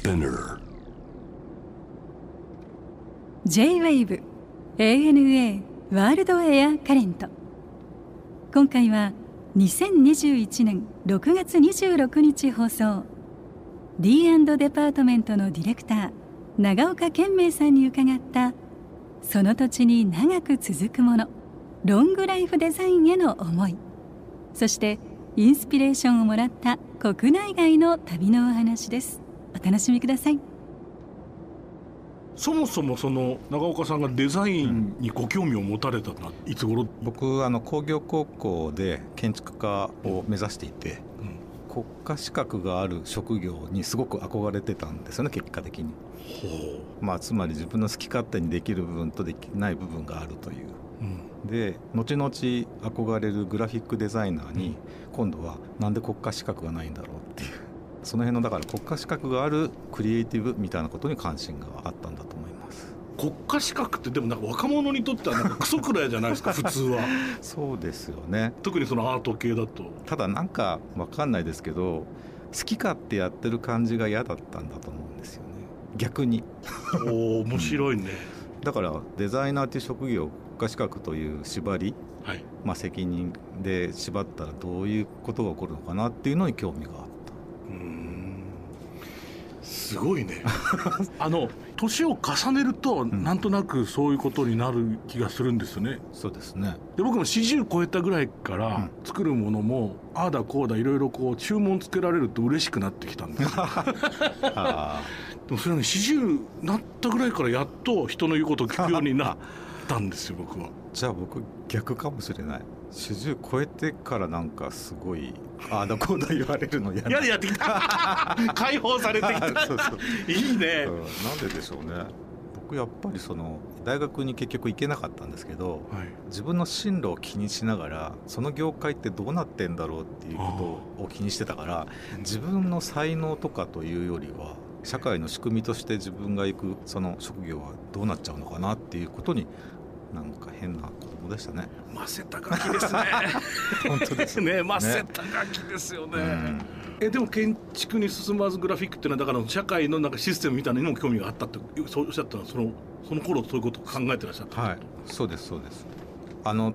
Spinner. J-WAVE ANA ワールドエアカレント今回は2021年6月26日放送。D& デパートメントのディレクター長岡健明さんに伺ったその土地に長く続くものロングライフデザインへの思いそしてインスピレーションをもらった国内外の旅のお話です。お楽しみください。そもそもその長岡さんがデザインにご興味を持たれたのはいつ頃、僕あの工業高校で建築家を目指していて、国家資格がある職業にすごく憧れてたんですよね結果的に。まあ、つまり自分の好き勝手にできる部分とできない部分があるという。で後々憧れるグラフィックデザイナーに今度はなんで国家資格がないんだろうっていうその辺のだから国家資格があるクリエイティブみたいなことに関心があったんだと思います。国家資格ってでもなんか若者にとってはなんかクソくらいじゃないですか 普通は。そうですよね。特にそのアート系だと。ただなんか分かんないですけど好き勝手やってる感じが嫌だったんだと思うんですよね。逆に。おお面白いね、だからデザイナーという職業国家資格という縛り、はい。まあ、責任で縛ったらどういうことが起こるのかなっていうのに興味があった。うーんすごいね。あの年を重ねると、なんとなくそういうことになる気がするんですよね。そうですね。で僕も40超えたぐらいから作るものも、ああだこうだいろいろこう注文つけられると嬉しくなってきたんです。でもそれはね40なったぐらいからやっと人の言うことを聞くようになったんですよ僕は。ーじゃあ僕逆かもしれない40超えてからなんかすごいああだこうだ言われるの嫌やれやってきた解放されてきた。そうそういいね。うん、なんででしょうね。僕やっぱりその大学に結局行けなかったんですけどはい。自分の進路を気にしながらその業界ってどうなってんだろうっていうことを気にしてたから自分の才能とかというよりは社会の仕組みとして自分が行くその職業はどうなっちゃうのかなっていうことになんか変な子供でしたね。ませたガキですね。本当ですねませたガキですよね、うん。えでも建築に進まずグラフィックっていうのはだから社会のなんかシステムみたいなのにも興味があったってそうおっしゃったのはそのその頃そういうことを考えてらっしゃった、はい、そうですそうです。あの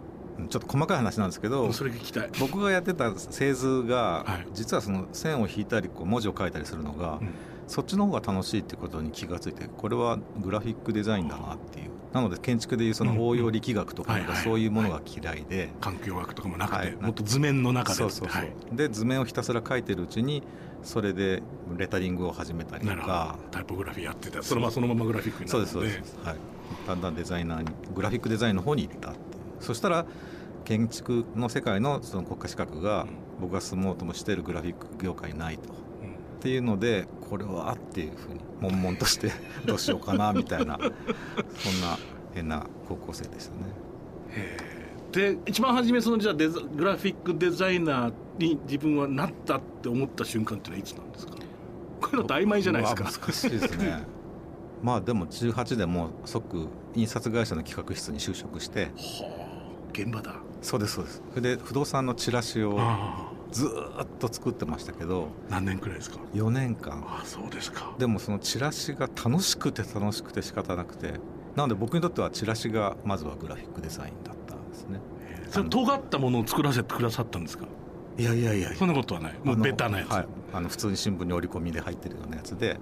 ちょっと細かい話なんですけど、それ聞きたい。僕がやってた製図が、はい。実はその線を引いたりこう文字を書いたりするのが、うん。そっちの方が楽しいってことに気がついてこれはグラフィックデザインだなっていうなので建築でいうその応用力学とかそういうものが嫌いで、環境学とかもなくて、はい。もっと図面の中で。そうそうそう、はい。で図面をひたすら書いてるうちにそれでレタリングを始めたりとか。タイポグラフィーやってた。そのままそのままグラフィックになるので。そうですそうです、はい、だんだんデザイナーにグラフィックデザインの方に行ったそしたら建築の世界のその国家資格が僕が住もうともしているグラフィック業界にないと。っていうのでこれはっていうふうに悶々として どうしようかなみたいなそんな変な高校生でしたね。で一番初めそのじゃあデザグラフィックデザイナーに自分はなったって思った瞬間っていうのはいつなんですか？こういうのって曖昧じゃないですか。難しいですね。まあでも18でもう即印刷会社の企画室に就職して。はあ。現場だ。そうですそうです。それで不動産のチラシをあずーっと作ってましたけどあ何年くらいですか？4年間。ああそうですか。でもそのチラシが楽しくて楽しくて仕方なくてなので僕にとってはチラシがまずはグラフィックデザインだったんですね。それ尖ったものを作らせてくださったんですか？いやいやいや。そんなことはない。もうベタなやつ、はい、あの普通に新聞に折り込みで入ってるようなやつで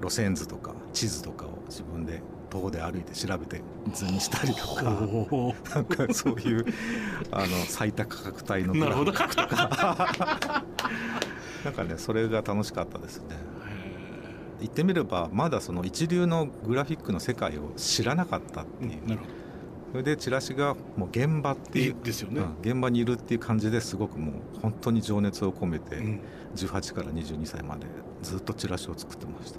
路線図とか地図とかを自分で徒歩で歩いて調べて図にしたりとかおなんかそういうあの 最多価格帯のなるほど。なんかねそれが楽しかったですね。言ってみればまだその一流のグラフィックの世界を知らなかったっていう、なるほそれでチラシがもう現場ってどいうですよね、うん現場にいるっていう感じですごくもう本当に情熱を込めて、うん。18から22歳までずっとチラシを作ってました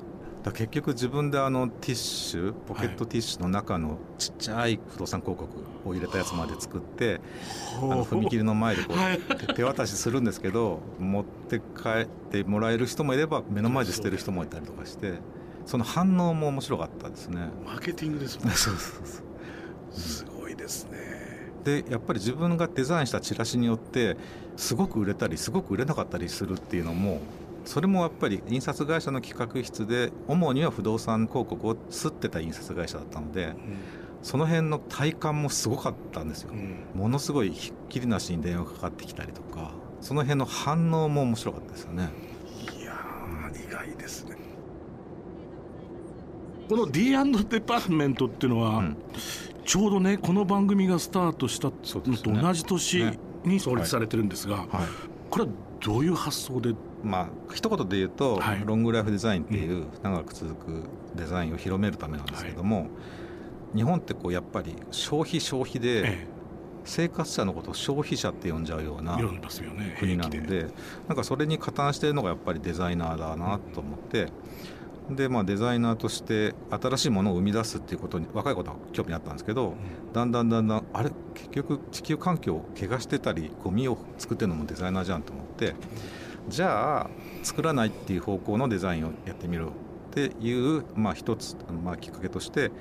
結局自分であのティッシュポケットティッシュの中のちっちゃい不動産広告を入れたやつまで作ってあの踏切の前でこう、はい。手手渡しするんですけど持って帰ってもらえる人もいれば目の前で捨てる人もいたりとかしてその反応も面白かったですね。マーケティングですもん そうそうそう。すごいですね。でやっぱり自分がデザインしたチラシによってすごく売れたりすごく売れなかったりするっていうのもそれもやっぱり印刷会社の企画室で主には不動産広告を吸ってた印刷会社だったので、その辺の体感もすごかったんですよ、ものすごいひっきりなしに電話かかってきたりとかその辺の反応も面白かったですよね。いや意外ですね。この D& デパートメントっていうのは、うん、ちょうどねこの番組がスタートしたのと同じ年に創立されてるんですが、ねはい、これはどういう発想で？まあ一言で言うと、はい、ロングライフデザインっていう長く続くデザインを広めるためなんですけども、はい、日本ってこうやっぱり消費消費で、生活者のことを消費者って呼んじゃうような国なのでなんかそれに加担しているのがやっぱりデザイナーだなと思って。でまあ、デザイナーとして新しいものを生み出すっていうことに若いことは興味あったんですけど、だんだんだんだんあれ？結局地球環境を怪我してたりゴミを作ってるのもデザイナーじゃんと思ってじゃあ作らないっていう方向のデザインをやってみろっていう、まあ、一つ、まあ、きっかけとして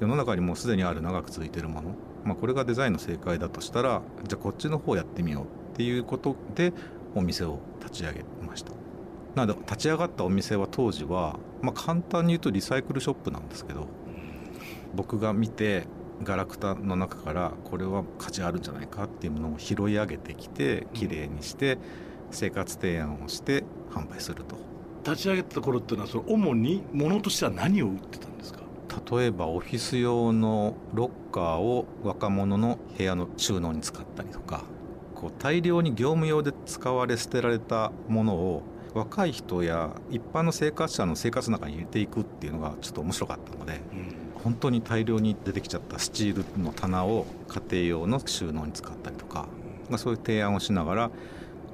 世の中にもうすでにある長く続いているもの、まあ、これがデザインの正解だとしたらじゃあこっちの方やってみようっていうことでお店を立ち上げましたなので立ち上がったお店は当時は、まあ、簡単に言うとリサイクルショップなんですけど僕が見てガラクタの中からこれは価値あるんじゃないかっていうものを拾い上げてきてきれいにして生活提案をして販売すると。立ち上げた頃っていうのはその主にものとしては何を売ってたんですか？例えばオフィス用のロッカーを若者の部屋の収納に使ったりとかこう大量に業務用で使われ捨てられたものを若い人や一般の生活者の生活の中に入れていくっていうのがちょっと面白かったので、うん、本当に大量に出てきちゃったスチールの棚を家庭用の収納に使ったりとか、まあ、そういう提案をしながら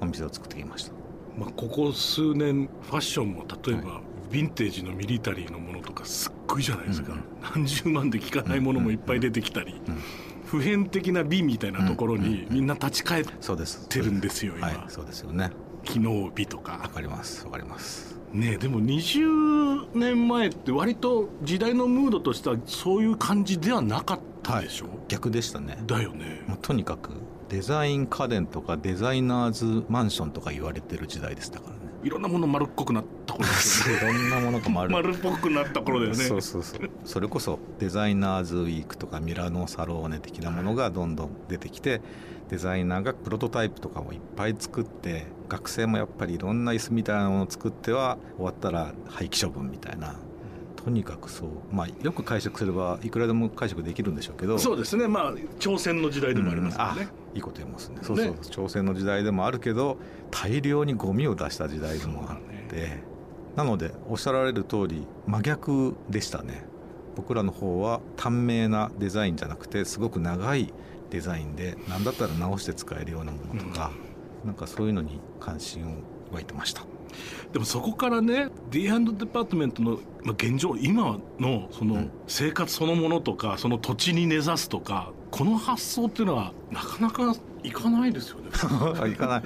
お店を作ってきました。まあ、ここ数年ファッションも例えば、はい、ヴィンテージのミリタリーのものとかすっごいじゃないですか、うんうん、何十万で効かないものもいっぱい出てきたり、うんうん、普遍的な美みたいなところにみんな立ち返ってるんですよ、今、はい、そうですよね機能美とか。わかります。わかります。ねでも20年前って割と時代のムードとしてはそういう感じではなかったでしょ、はい、逆でしたね。だよね。もうとにかくデザイン家電とかデザイナーズマンションとか言われてる時代でしたからねいろんなもの丸っこくなった頃ですよね。いろんなものが丸丸っぽくなった頃だよね。そうそうそう。それこそデザイナーズウィークとかミラノサローネ的なものがどんどん出てきてデザイナーがプロトタイプとかをいっぱい作って学生もやっぱりいろんな椅子みたいなものを作っては終わったら廃棄処分みたいな。とにかくそう。まあよく解釈すればいくらでも解釈できるんでしょうけど。そうですね。まあ挑戦の時代でもありますよね、うん、いいこと言いますね。そうそう、ね、挑戦の時代でもあるけど大量にゴミを出した時代でもあって、ね、なのでおっしゃられる通り真逆でしたね。僕らの方は短命なデザインじゃなくてすごく長いデザインで何だったら直して使えるようなものとか、うん。なんかそういうのに関心を湧いてました。でもそこからね D& デパートメントの現状今のその生活そのものとか、その土地に根ざすとかこの発想っていうのはなかなかいかないですよね。いかない。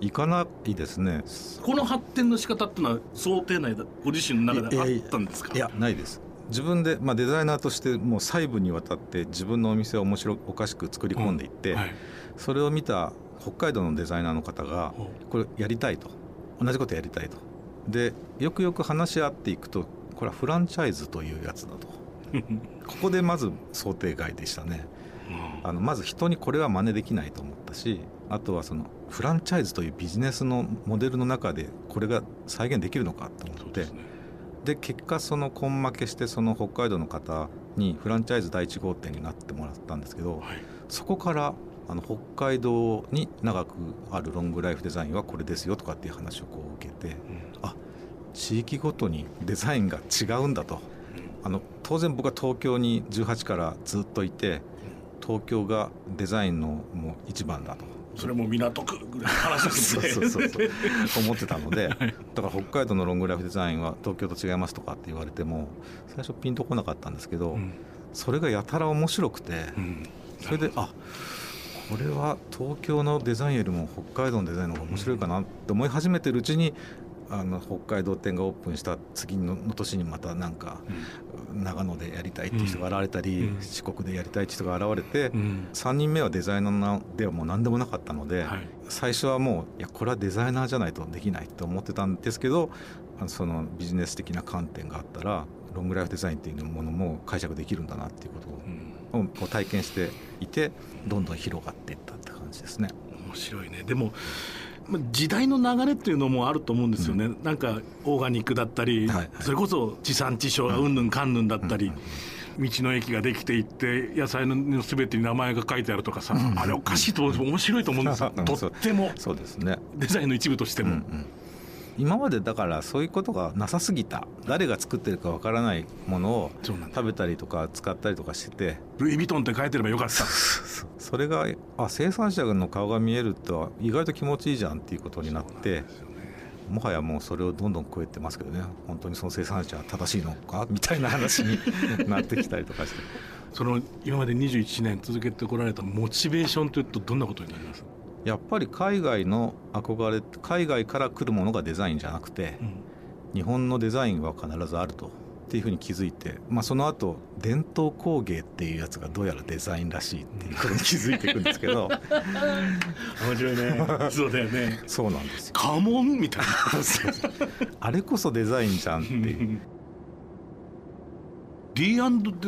いかないですね。この発展の仕方っていうのは想定内だご自身の中であったんですか？いやないです。自分で、まあ、デザイナーとしてもう細部にわたって自分のお店を面白おかしく作り込んでいって、うんはい、それを見た北海道のデザイナーの方がこれやりたいと。同じことやりたいと。でよくよく話し合っていくとこれはフランチャイズというやつだと。ここでまず想定外でしたねあのまず人にこれは真似できないと思ったしあとはそのフランチャイズというビジネスのモデルの中でこれが再現できるのかと思ってで、ね、結果その根負けしてその北海道の方にフランチャイズ第1号店になってもらったんですけど、はい、そこからあの北海道に長くあるロングライフデザインはこれですよとかっていう話をこう受けて、うん、あ地域ごとにデザインが違うんだと、あの当然僕は東京に18からずっといて東京がデザインのもう一番だと。それも港区ぐらいの話ですねそうそうそう思ってたので、だから北海道のロングライフデザインは東京と違いますとかって言われても最初ピンとこなかったんですけど、うん、それがやたら面白くて、うん、それであこれは東京のデザインよりも北海道のデザインの方が面白いかなって思い始めてるうちにあの北海道店がオープンした次の年にまたなんか、長野でやりたいっていう人が現れたり、うん、四国でやりたいっていう人が現れて、うん、3人目はデザイナーではもう何でもなかったので、はい、最初はもういやこれはデザイナーじゃないとできないと思ってたんですけどそのビジネス的な観点があったらロングライフデザインっていうものも解釈できるんだなっていうことを、う体験していてどんどん広がっていったって感じですね。面白いね。でも時代の流れっていうのもあると思うんですよね、うん、なんかオーガニックだったり、はいはい、それこそ地産地消がうんぬんかんぬんだったり、道の駅ができていって野菜のすべてに名前が書いてあるとかさ、うん、あれおかしいと思うんです面白いと思うん。ですよとっても。そうですね。デザインの一部としても。うんうん今までだからそういうことがなさすぎた。誰が作ってるかわからないものを食べたりとか使ったりとかしてて。ルイ・ヴィトンって書いてればよかった。それがあ生産者の顔が見えると意外と気持ちいいじゃんっていうことになってもはやもうそれをどんどん超えてますけどね。本当にその生産者は正しいのかみたいな話に なってきたりとかして。その今まで21年続けてこられたモチベーションというとどんなことになります？やっぱり海外の憧れ海外から来るものがデザインじゃなくて、うん、日本のデザインは必ずあるとっていうふうに気づいて、まあ、その後伝統工芸っていうやつがどうやらデザインらしいっていうことに気づいていくんですけど 面白いね。そうだよね。そうなんですよ。家紋みたいな。あれこそデザインじゃんっていう。D& デ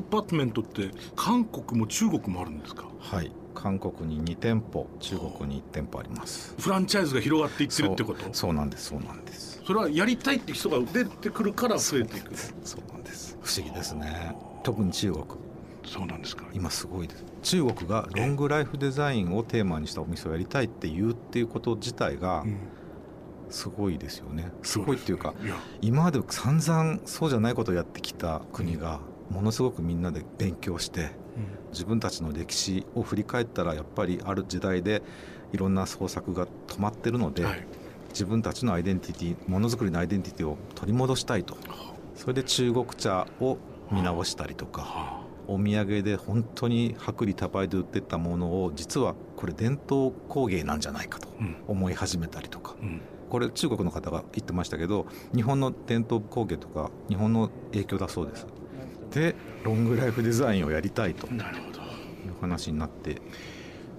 パートメントって韓国も中国もあるんですか？はい韓国に2店舗中国に1店舗あります。フランチャイズが広がっていってるってこと？そうなんですそうなんです。それはやりたいって人が出てくるから増えていく。そうなんです。不思議ですね。特に中国。そうなんですか。今すごいです。中国がロングライフデザインをテーマにしたお店をやりたいって言うっていうこと自体が、すごいですよね。すごいっていうか今まで散々そうじゃないことをやってきた国がものすごくみんなで勉強して自分たちの歴史を振り返ったらやっぱりある時代でいろんな創作が止まってるので、はい、自分たちのアイデンティティものづくりのアイデンティティを取り戻したいと。それで中国茶を見直したりとかお土産で本当に薄利多売で売ってたものを実はこれ伝統工芸なんじゃないかと思い始めたりとか。うん。これ中国の方が言ってましたけど日本の伝統工芸とか日本の影響だそうですでロングライフデザインをやりたいと。いう話になって。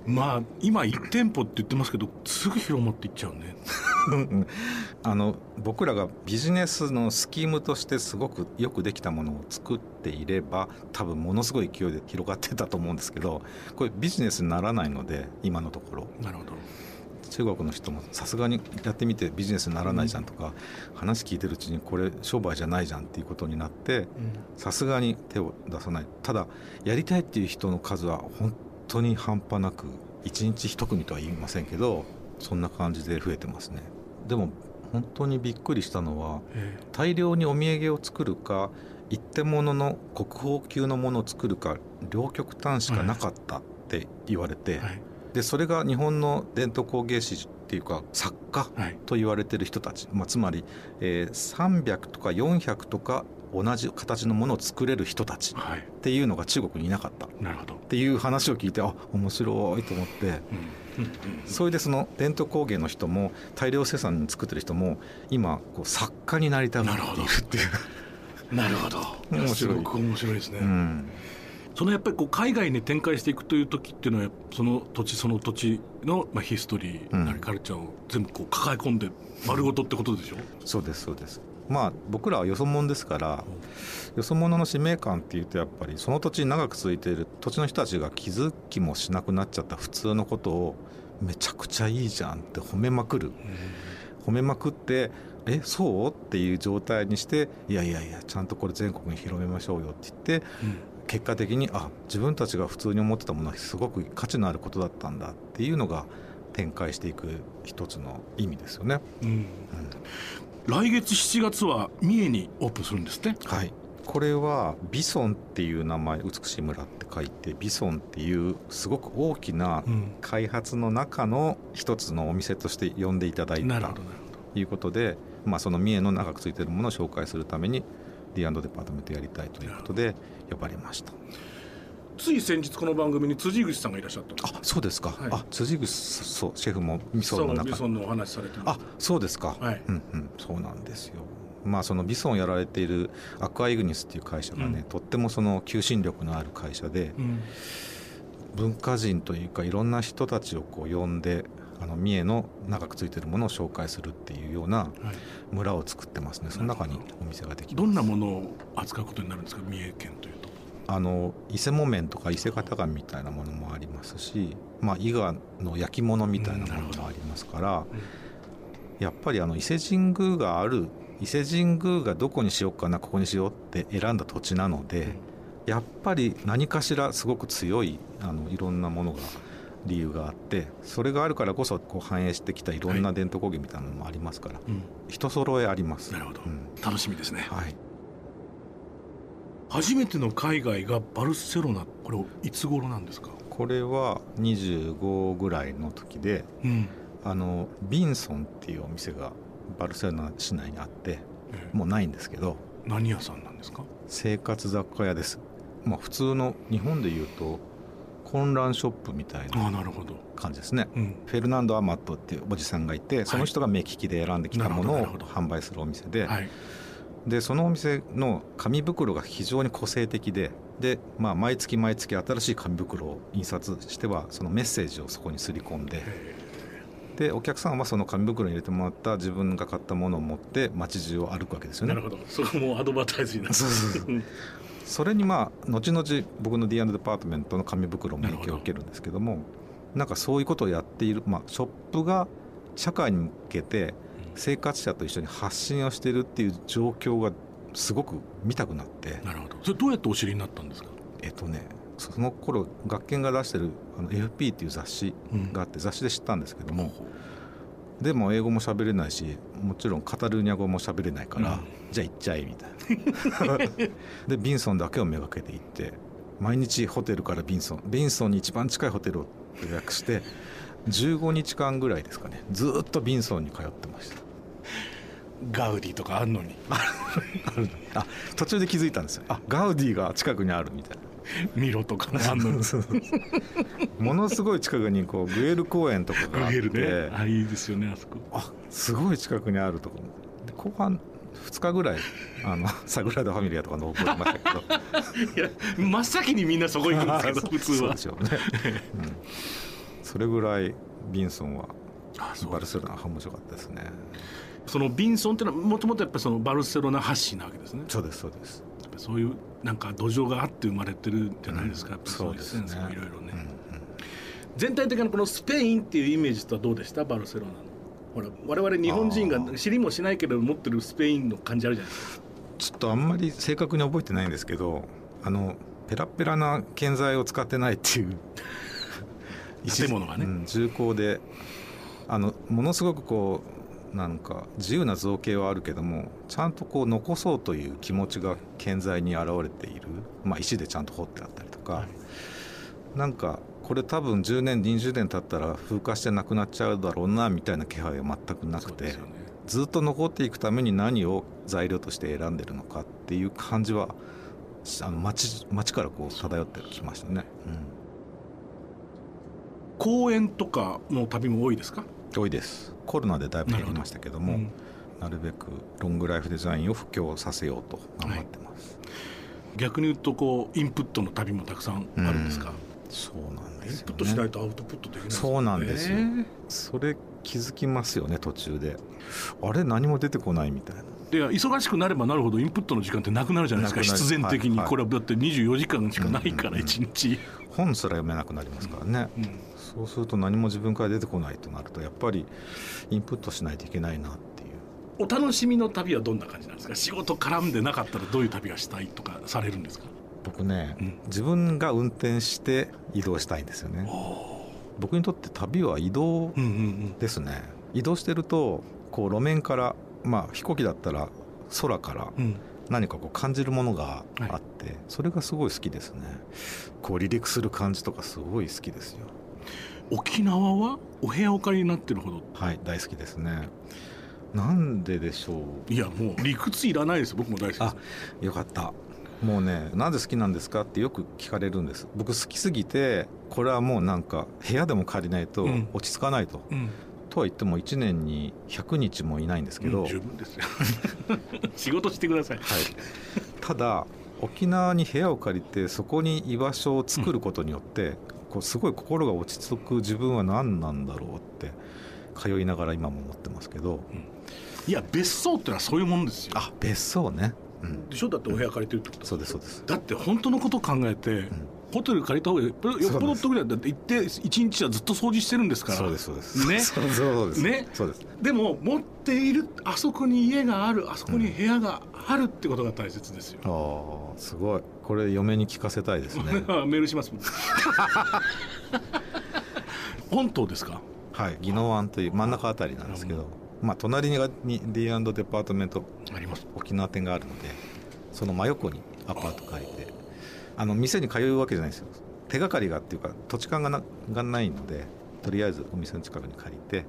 まあ今1店舗って言ってますけどすぐ広まっていっちゃうね。あの僕らがビジネスのスキームとしてすごくよくできたものを作っていれば多分ものすごい勢いで広がってたと思うんですけどこれビジネスにならないので今のところ。なるほど中国の人もさすがにやってみてビジネスにならないじゃんとか、話聞いてるうちにこれ商売じゃないじゃんっていうことになってさすがに手を出さない。ただやりたいっていう人の数は本当に半端なく1日1組とは言いませんけどそんな感じで増えてますね。でも本当にびっくりしたのは大量にお土産を作るか一点物の国宝級のものを作るか両極端しかなかったって言われて、はいでそれが日本の伝統工芸士っていうか作家と言われてる人たち、はい、まあ、つまり、えー、300とか400とか同じ形のものを作れる人たちっていうのが中国にいなかった。っていう話を聞いてあ面白いと思って、それでその伝統工芸の人も大量生産に作ってる人も今こう作家になりたがっているっていう。なるほど。面白い。面白いですね。うんそのやっぱりこう海外に展開していくという時っていうのはその土地その土地のまあヒストリーなりカルチャーを全部こう抱え込んで丸ごとってことでしょ、うん、そうですそうです。まあ僕らはよそ者ですからよそ者の使命感っていうとやっぱりその土地に長く続いている土地の人たちが気づきもしなくなっちゃった普通のことをめちゃくちゃいいじゃんって褒めまくる、褒めまくってえそう？っていう状態にしていやいやいやちゃんとこれ全国に広めましょうよって言って、結果的にあ自分たちが普通に思ってたものはすごく価値のあることだったんだっていうのが展開していく一つの意味ですよね、うん、うん、来月7月は三重にオープンするんですねはい。これはビソンっていう名前美しい村って書いてビソンっていうすごく大きな開発の中の一つのお店として呼んでいただいたということで、まあ、その三重の長くついてるものを紹介するために D& デパートメントやりたいということで呼ばれました。つい先日この番組に辻口さんがいらっしゃったあそうですか、はい。あ辻口そうシェフも味噌の中。ビソンのお話されてまあそうですか、はい。うんうん。そうなんですよ。まあそのビソンをやられているアクアイグニスっていう会社がね、うん。とってもその求心力のある会社で、うん。文化人というかいろんな人たちをこう呼んであの三重の長くついてるものを紹介するっていうようなはい。村を作ってますね。その中にお店ができどんなものを扱うことになるんですか？三重県というと。あの伊勢木綿とか伊勢型紙みたいなものもありますし、まあ、伊賀の焼き物みたいなものもありますから、やっぱりあの伊勢神宮がある伊勢神宮がどこにしようかなここにしようって選んだ土地なので、やっぱり何かしらすごく強いあのいろんなものが理由があってそれがあるからこそこう反映してきたいろんな伝統工芸みたいなのもありますから、うん。人揃えあります。なるほど。うん。楽しみですね。はい。初めての海外がバルセロナこれいつ頃なんですか？これは25ぐらいの時でうん。あのビンソンっていうお店がバルセロナ市内にあってもうないんですけど何屋さんなんですか？生活雑貨屋です、まあ、普通の日本でいうと混乱ショップみたいな感じですね。うん。フェルナンド・アマットっていうおじさんがいてその人が目利きで選んできたものを販売するお店ではい。でそのお店の紙袋が非常に個性的でで、まあ、毎月毎月新しい紙袋を印刷してはそのメッセージをそこにすり込んででお客さんはその紙袋に入れてもらった自分が買ったものを持って街中を歩くわけですよね。なるほど。そこもアドバタイズになってそうそうそう。うんそれにまあ後々僕の D& デパートメントの紙袋も影響を受けるんですけどもなんかそういうことをやっている、まあ、ショップが社会に向けて生活者と一緒に発信をしているっていう状況がすごく見たくなって。なるほど。それどうやってお知りになったんですか？えっとねその頃学研が出してるあの FP っていう雑誌があって雑誌で知ったんですけどもでも英語も喋れないしもちろんカタルーニャ語も喋れないから、うん。じゃあ行っちゃえみたいな。でビンソンだけをめがけて行って毎日ホテルからビンソンビンソンに一番近いホテルを予約して15日間ぐらいですかねずーっとビンソンに通ってました。ガウディとかあんのに。あ途中で気づいたんですよ。あガウディが近くにあるみたいなミロとかんの。にものすごい近くにこうグエル公園とかがあって。グエルね。あいいですよねあそこ。あすごい近くにあるとこで後半2日ぐらいあの サグラダ・ファミリアとか登りましたけど。いや真っ先にみんなそこ行くんですけど普通は。そうでしょうね、うん、それぐらいビンソンはバルセロナは面白かったですね。そのビンソンっていうのはもともとやっぱりそのバルセロナ発信なわけですね。そうですそうです、そういうなんか土壌があって生まれてるんじゃないですか、うん。そういうセンスもそうですね。いろいろね、うんうん。全体的なこのスペインっていうイメージとはどうでした？バルセロナの。ほら我々日本人が知りもしないけど持ってるスペインの感じあるじゃないですか。ちょっとあんまり正確に覚えてないんですけどあのペラペラな建材を使ってないっていう。建物がね。うん重厚であのものすごくこうなんか自由な造形はあるけどもちゃんとこう残そうという気持ちが建材に現れている、まあ、石でちゃんと彫ってあったりとか、はい。なんかこれ多分10年20年経ったら風化してなくなっちゃうだろうなみたいな気配は全くなくて、ね。ずっと残っていくために何を材料として選んでるのかっていう感じはあの街街からこう漂ってきましたね、公園とかの旅も多いですか？多いです。コロナでだいぶ減りましたけどもうんなるべくロングライフデザインを布教させようと頑張ってます、逆に言うとこうインプットの旅もたくさんあるんですか、そうなんインですよプットしないねとアウトプットできないそうなんですよ。ねそれ気づきますよね途中で。あれ何も出てこないみたいな。で忙しくなればなるほどインプットの時間ってなくなるじゃないですか。必然的に、はいはいこれはだって24時間しかないからうんうんうん1日、本すら読めなくなりますからね、うんそうすると何も自分から出てこないとなるとやっぱりインプットしないといけないなっていう。お楽しみの旅はどんな感じなんですか？仕事絡んでなかったらどういう旅がしたいとかされるんですか？僕ね、うん。自分が運転して移動したいんですよね。僕にとって旅は移動うんうんうん。ですね。移動してるとこう路面からまあ飛行機だったら空からうん。何かこう感じるものがあって、それがすごい好きですね。こう離陸する感じとかすごい好きですよ沖縄はお部屋お借りになってるほど。はい大好きですね。なんででしょう。いやもう理屈いらないです。僕も大好きです。あよかった。もうねなぜ好きなんですかってよく聞かれるんです。僕好きすぎてこれはもうなんか部屋でも借りないと落ち着かないと、うん、とは言っても1年に100日もいないんですけど、うん、十分ですよ。仕事してください、はい、ただ沖縄に部屋を借りてそこに居場所を作ることによって、うん、こうすごい心が落ち着く自分は何なんだろうって通いながら今も思ってますけど、いや別荘ってのはそういうもんですよ。あ別荘ね。うん、でしょ？だってお部屋借りてるってこと。そうですそうです。だって本当のこと考えて、うん、ホテル借りた方がよっぽど得だだって行って一日はずっと掃除してるんですから。そうですそうです。ね。そうです。ね。そうです。でも持っているあそこに家があるあそこに部屋があるってことが大切ですよ、うん、ああすごい。これ嫁に聞かせたいですね。メールします 本島ですか？はい宜野湾という真ん中あたりなんですけど、まあ、隣に D& デパートメントあります。沖縄店があるのでその真横にアパート借りてあの店に通うわけじゃないですよ。手がかりがっていうか土地勘がながないのでとりあえずお店の近くに借りて。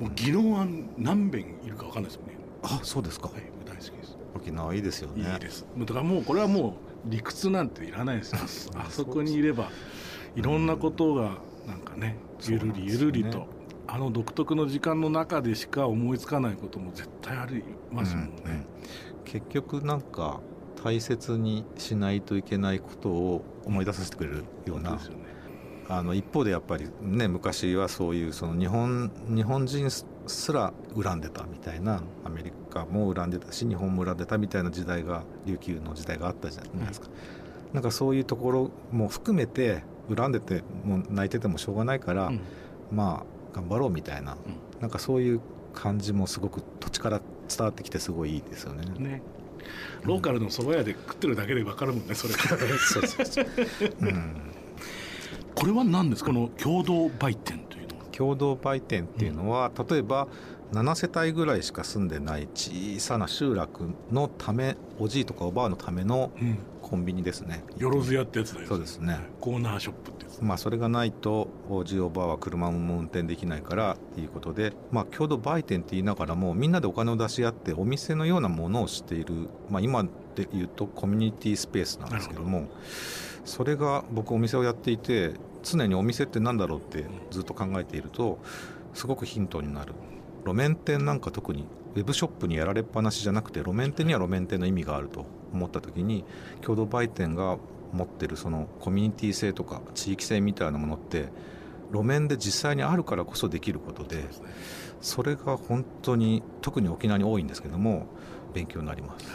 もう宜野湾何遍いるか分かんないですよね。あそうですか、はい、大好きです。沖縄いいですよね。いいです。だからもうこれはもう理屈なんていらないですよ。あそこにいればいろんなことがなんかねゆるりゆるりとあの独特の時間の中でしか思いつかないことも絶対ありますもんね、うんうん、結局なんか大切にしないといけないことを思い出させてくれるような、ね、あの一方でやっぱりね昔はそういうその日本日本人すら恨んでたみたいなアメリカも恨んでたし日本も恨んでたみたいな時代が琉球の時代があったじゃないですか、うん、なんかそういうところも含めて恨んでてもう泣いててもしょうがないから、うん、まあ頑張ろうみたいな、うん、なんかそういう感じもすごく土地から伝わってきてすごいいいですよね。ねローカルの蕎麦屋で食ってるだけで分かるもんねそれ。そうそうそう、うん、これは何ですかこの共同売店というのは？共同売店っていうのは、うん、例えば7世帯ぐらいしか住んでない小さな集落のためおじいとかおばあのためのコンビニですね、よろずやってやつだよそうですね。コーナーショップってまあ、それがないとおじおばあは車も運転できないからっていうことで、まあ、共同売店って言いながらもみんなでお金を出し合ってお店のようなものをしている、まあ、今で言うとコミュニティスペースなんですけどもそれが僕お店をやっていて常にお店って何だろうってずっと考えているとすごくヒントになる。路面店なんか特にウェブショップにやられっぱなしじゃなくて路面店には路面店の意味があると思った時に共同売店が持ってるそのコミュニティ性とか地域性みたいなものって路面で実際にあるからこそできることでそれが本当に特に沖縄に多いんですけども勉強になります。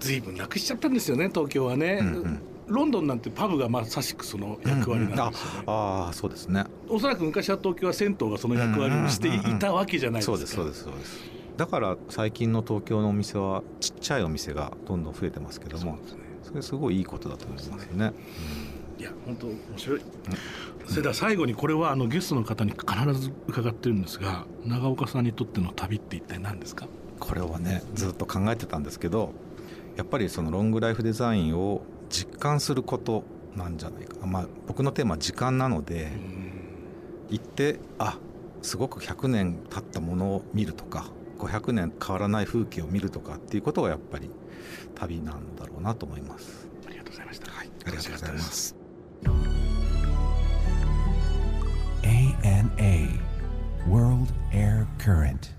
随分なくしちゃったんですよね東京はね、うんうん、ロンドンなんてパブがまさしくその役割なんですよね、うんうん、ああそうですね。おそらく昔は東京は銭湯がその役割をしていたわけじゃないですか、そうですそうですそうです。だから最近の東京のお店はちっちゃいお店がどんどん増えてますけども、ね、それすごいいいことだと思いますね。いや本当面白い、それでは最後にこれはあのゲストの方に必ず伺ってるんですが長岡さんにとっての旅って一体何ですか？これはねずっと考えてたんですけどやっぱりそのロングライフデザインを実感することなんじゃないかまあ僕のテーマは時間なので行ってあすごく100年経ったものを見るとか500年変わらない風景を見るとかっていうことがやっぱり旅なんだろうなと思います。ありがとうございました、はい、ありがとうございます。ANA World Air Current